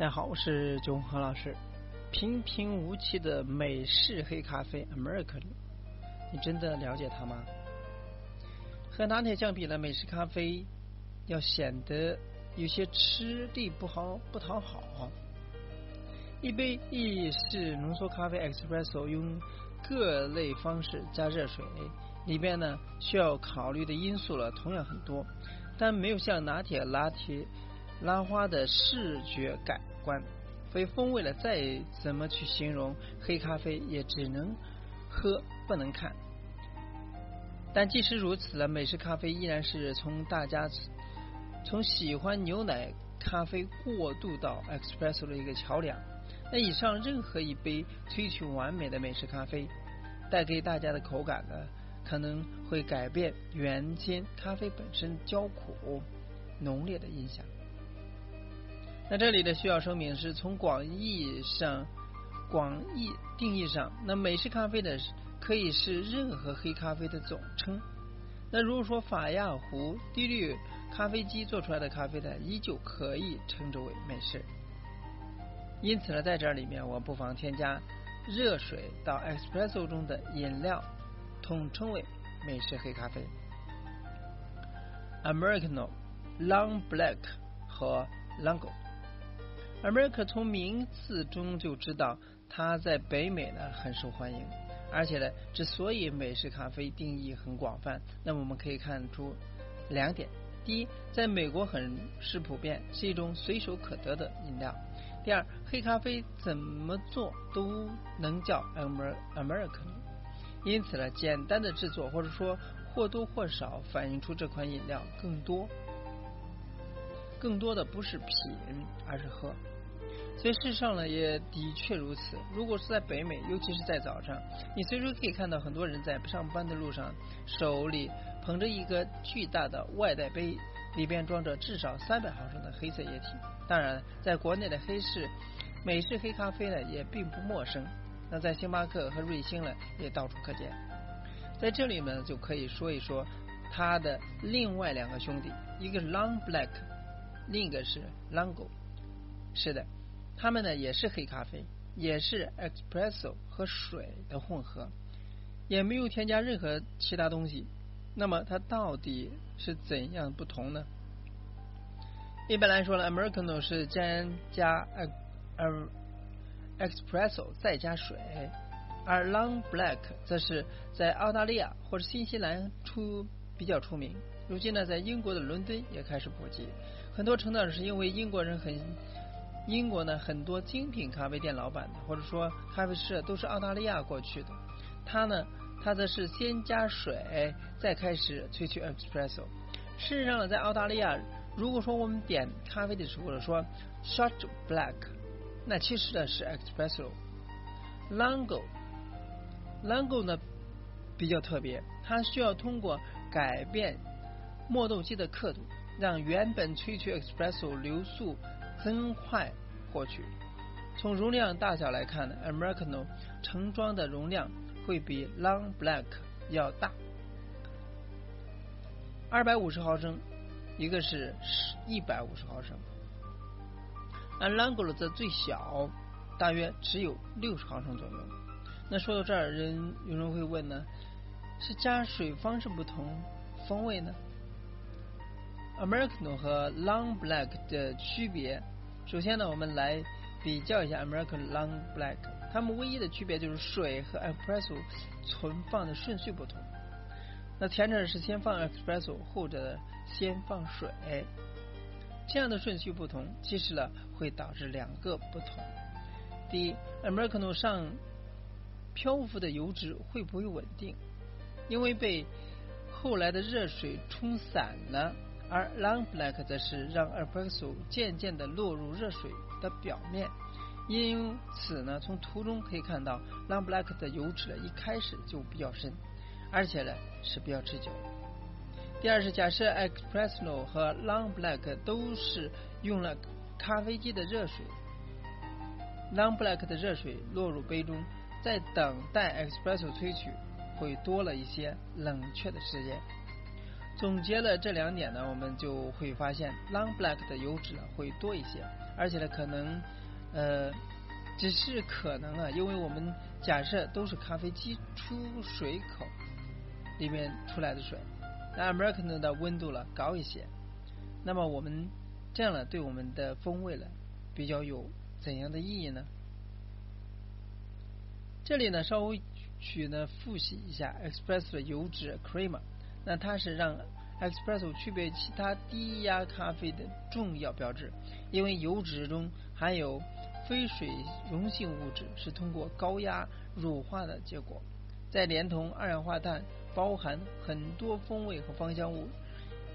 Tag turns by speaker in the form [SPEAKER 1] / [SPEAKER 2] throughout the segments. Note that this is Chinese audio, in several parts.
[SPEAKER 1] 大家好，我是九和老师。平平无奇的美式黑咖啡 American，你真的了解它吗？和拿铁相比呢，美式咖啡要显得有些吃力不好不讨好。一杯意式浓缩咖啡 Espresso 用各类方式加热水，里边呢需要考虑的因素了同样很多，但没有像拿铁、拿铁、拉花的视觉感。官，所以风味了，再怎么去形容黑咖啡，也只能喝不能看。但即使如此呢，美式咖啡依然是从大家从喜欢牛奶咖啡过渡到 espresso 的一个桥梁。那以上任何一杯追求完美的美式咖啡，带给大家的口感呢，可能会改变原先咖啡本身焦苦浓烈的印象。那这里的需要说明是从广义上、广义定义上，那美式咖啡的可以是任何黑咖啡的总称。那如果说法亚壶滴滤咖啡机做出来的咖啡呢，依旧可以称之为美式。因此呢，在这里面我不妨添加热水到 espresso 中的饮料，统称为美式黑咖啡，Americano、Long Black 和 Longo。America 从名字中就知道，它在北美呢很受欢迎，而且呢，之所以美式咖啡定义很广泛，那么我们可以看出两点：第一，在美国很是普遍，是一种随手可得的饮料；第二，黑咖啡怎么做都能叫 American，因此呢，简单的制作或者说或多或少反映出这款饮料更多。更多的不是品，而是喝。所以事实上呢，也的确如此。如果是在北美，尤其是在早上，你随时可以看到很多人在上班的路上，手里捧着一个巨大的外带杯，里边装着至少三百毫升的黑色液体。当然，在国内的黑市美式黑咖啡呢，也并不陌生。那在星巴克和瑞幸呢，也到处可见。在这里呢，就可以说一说它的另外两个兄弟，一个是 Long Black。另一个是 Longo，是的，它们呢也是黑咖啡，也是 Espresso 和水的混合，也没有添加任何其他东西。那么它到底是怎样不同呢？一般来说呢，Americano 是先加呃 Espresso 再加水，而 Long Black 则是在澳大利亚或者新西兰出比较出名。如今呢，在英国的伦敦也开始普及。很多成长是因为英国人很英国呢，很多精品咖啡店老板或者说咖啡师都是澳大利亚过去的。他呢，他则是先加水，再开始萃取 espresso。事实上呢，在澳大利亚，如果说我们点咖啡的时候说 short black，那其实呢是 espresso。Longo Longo 呢比较特别，它需要通过改变磨豆机的刻度。让原本萃取 espresso 流速增快获取。从容量大小来看呢，Americano 盛装的容量会比 Long Black 要大，二百五十毫升，一个是一百五十毫升。而 Longo 则最小，大约只有六十毫升左右。那说到这儿，人有人会问呢，是加水方式不同，风味呢？Americano 和 Long Black 的区别，首先呢，我们来比较一下 American Long Black，它们唯一的区别就是水和 Espresso 存放的顺序不同。那前者是先放 Espresso，后者先放水，这样的顺序不同，其实呢会导致两个不同。第一，Americano 上漂浮的油脂会不会稳定？因为被后来的热水冲散了。而 Long Black 则是让 Espresso 渐渐的落入热水的表面，因此呢，从图中可以看到 Long Black 的油脂呢一开始就比较深，而且呢是比较持久。第二是假设 Espresso 和 Long Black 都是用了咖啡机的热水，Long Black 的热水落入杯中，在等待 Espresso 萃取会多了一些冷却的时间。总结了这两点呢，我们就会发现 Long Black 的油脂呢会多一些，而且呢可能呃只是可能啊，因为我们假设都是咖啡机出水口里面出来的水，那 American 的温度呢高一些，那么我们这样呢对我们的风味呢比较有怎样的意义呢？这里呢稍微去呢复习一下 Espresso 的油脂 Creamer，那它是让 Espresso 区别其他低压咖啡的重要标志，因为油脂中含有非水溶性物质，是通过高压乳化的结果，再连同二氧化碳，包含很多风味和芳香物。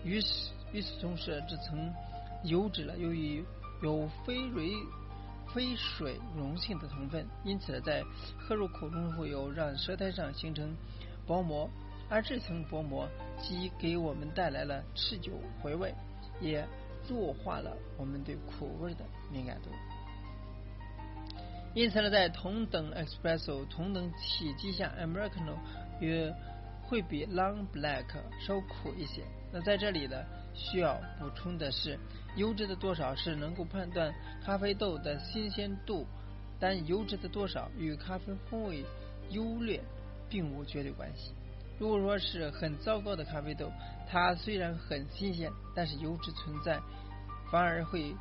[SPEAKER 1] 与此与此同时，这层油脂呢，由于有非水非水溶性的成分，因此在喝入口中会有让舌苔上形成薄膜，而这层薄膜既给我们带来了持久回味，也弱化了我们对苦味的敏感度。因此呢，在同等 espresso 同等体积下，Americano 也会比 Long Black 稍苦一些。那在这里呢，需要补充的是。油脂的多少是能够判断咖啡豆的新鲜度，但油脂的多少与咖啡风味优劣并无绝对关系。如果说是很糟糕的咖啡豆，它虽然很新鲜，但是油脂存在，反而会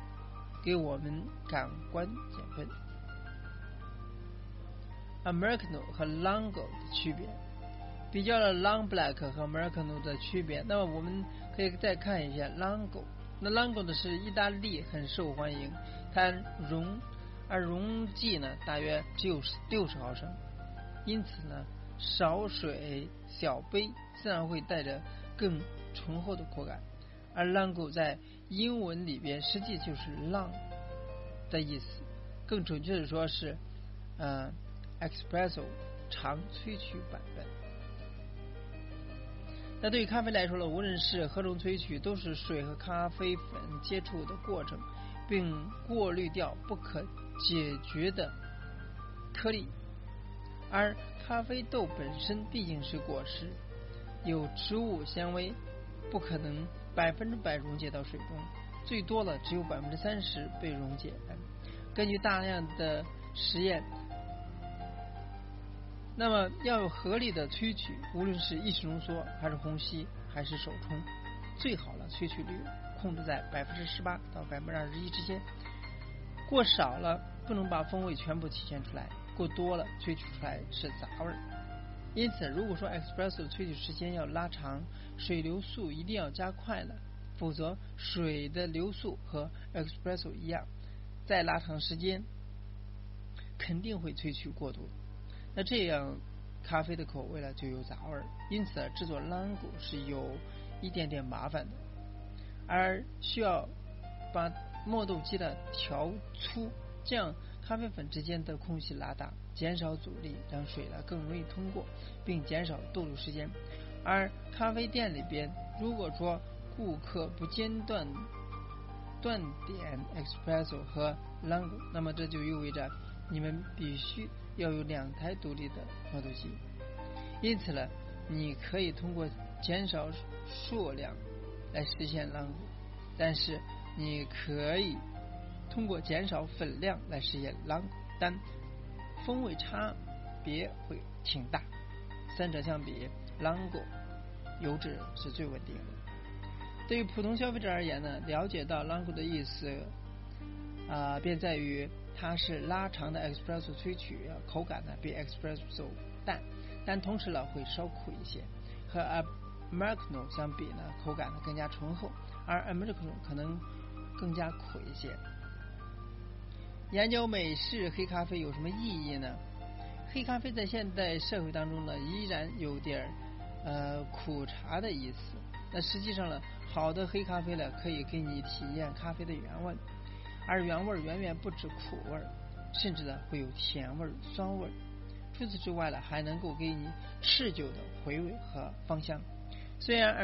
[SPEAKER 1] 给我们感官减分。Americano 和 Longo 的区别，比较了 Long Black 和 Americano 的区别，那么我们可以再看一下 Longo。那 Longo 的是意大利很受欢迎，它容而容剂呢大约只有六十毫升，因此呢少水小杯自然会带着更醇厚的口感。而 lango 在英文里边实际就是浪的意思，更准确的说是呃 Espresso 长萃取版本。那对于咖啡来说呢，无论是何种萃取，都是水和咖啡粉接触的过程，并过滤掉不可解决的颗粒。而咖啡豆本身毕竟是果实，有植物纤维，不可能百分之百溶解到水中，最多了只有百分之三十被溶解。根据大量的实验。那么要有合理的萃取，无论是意式浓缩还是虹吸还是手冲，最好的萃取率控制在百分之十八到百分之二十一之间。过少了不能把风味全部体现出来，过多了萃取出来是杂味。因此，如果说 espresso 的萃取时间要拉长，水流速一定要加快了，否则水的流速和 espresso 一样，再拉长时间肯定会萃取过度。那这样，咖啡的口味呢就有杂味儿，因此制作 Lango 是有一点点麻烦的，而需要把磨豆机的调粗，这样咖啡粉之间的空隙拉大，减少阻力，让水呢更容易通过，并减少逗留时间。而咖啡店里边，如果说顾客不间断断点 Espresso 和 lungo，那么这就意味着你们必须。要有两台独立的磨豆机，因此呢，你可以通过减少数量来实现浪古，但是你可以通过减少粉量来实现浪古，但风味差别会挺大。三者相比，浪古油脂是最稳定的。对于普通消费者而言呢，了解到浪古的意思啊，便在于。它是拉长的 espresso 萃取，口感呢比 espresso 淡，但同时呢会稍苦一些。和 americano 相比呢，口感呢更加醇厚，而 americano 可能更加苦一些。研究美式黑咖啡有什么意义呢？黑咖啡在现代社会当中呢，依然有点呃苦茶的意思。那实际上呢，好的黑咖啡呢，可以给你体验咖啡的原味。而原味远远不止苦味，甚至呢会有甜味、酸味。除此之外呢，还能够给你持久的回味和芳香。虽然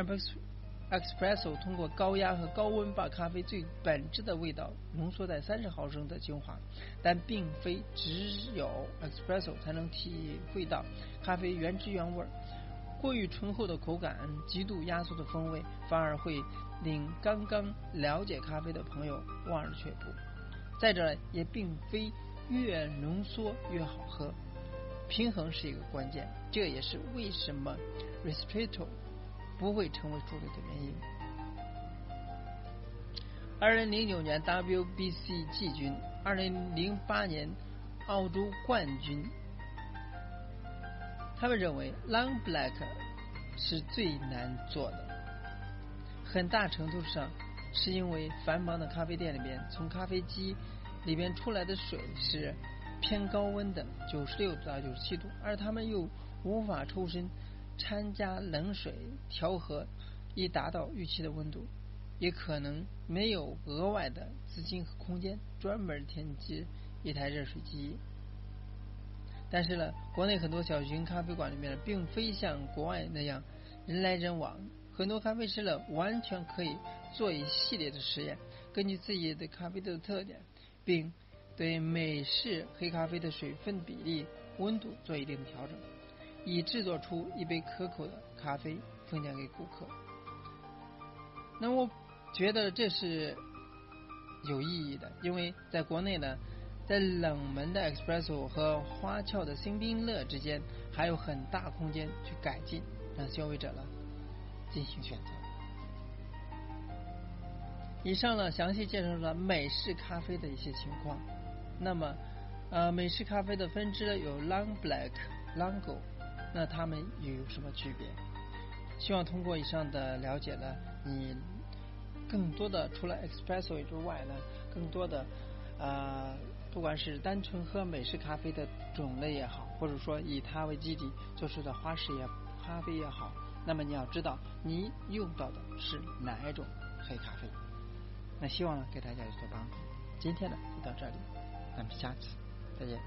[SPEAKER 1] espresso 通过高压和高温把咖啡最本质的味道浓缩在三十毫升的精华，但并非只有 espresso 才能体会到咖啡原汁原味。过于醇厚的口感、极度压缩的风味，反而会令刚刚了解咖啡的朋友望而却步。再者，也并非越浓缩越好喝，平衡是一个关键。这也是为什么 Ristretto 不会成为主流的原因。二零零九年 WBC 季军，二零零八年澳洲冠军。他们认为 Long Black 是最难做的，很大程度上是因为繁忙的咖啡店里面，从咖啡机里边出来的水是偏高温的，九十六到九十七度，而他们又无法抽身掺加冷水调和，以达到预期的温度，也可能没有额外的资金和空间专门添置一台热水机。但是呢，国内很多小型咖啡馆里面呢，并非像国外那样人来人往。很多咖啡师呢，完全可以做一系列的实验，根据自己的咖啡豆的特点，并对美式黑咖啡的水分比例、温度做一定调整，以制作出一杯可口的咖啡分享给顾客。那我觉得这是有意义的，因为在国内呢。在冷门的 espresso 和花俏的新冰乐之间，还有很大空间去改进，让消费者呢进行选择。以上呢详细介绍了美式咖啡的一些情况。那么，呃，美式咖啡的分支有 Long Black、Longo，那它们又有什么区别？希望通过以上的了解呢，你更多的除了 espresso 之外呢，更多的啊。不管是单纯喝美式咖啡的种类也好，或者说以它为基底做出的花式也咖啡也好，那么你要知道你用到的是哪一种黑咖啡。那希望呢给大家有所帮助。今天呢就到这里，咱们下次再见。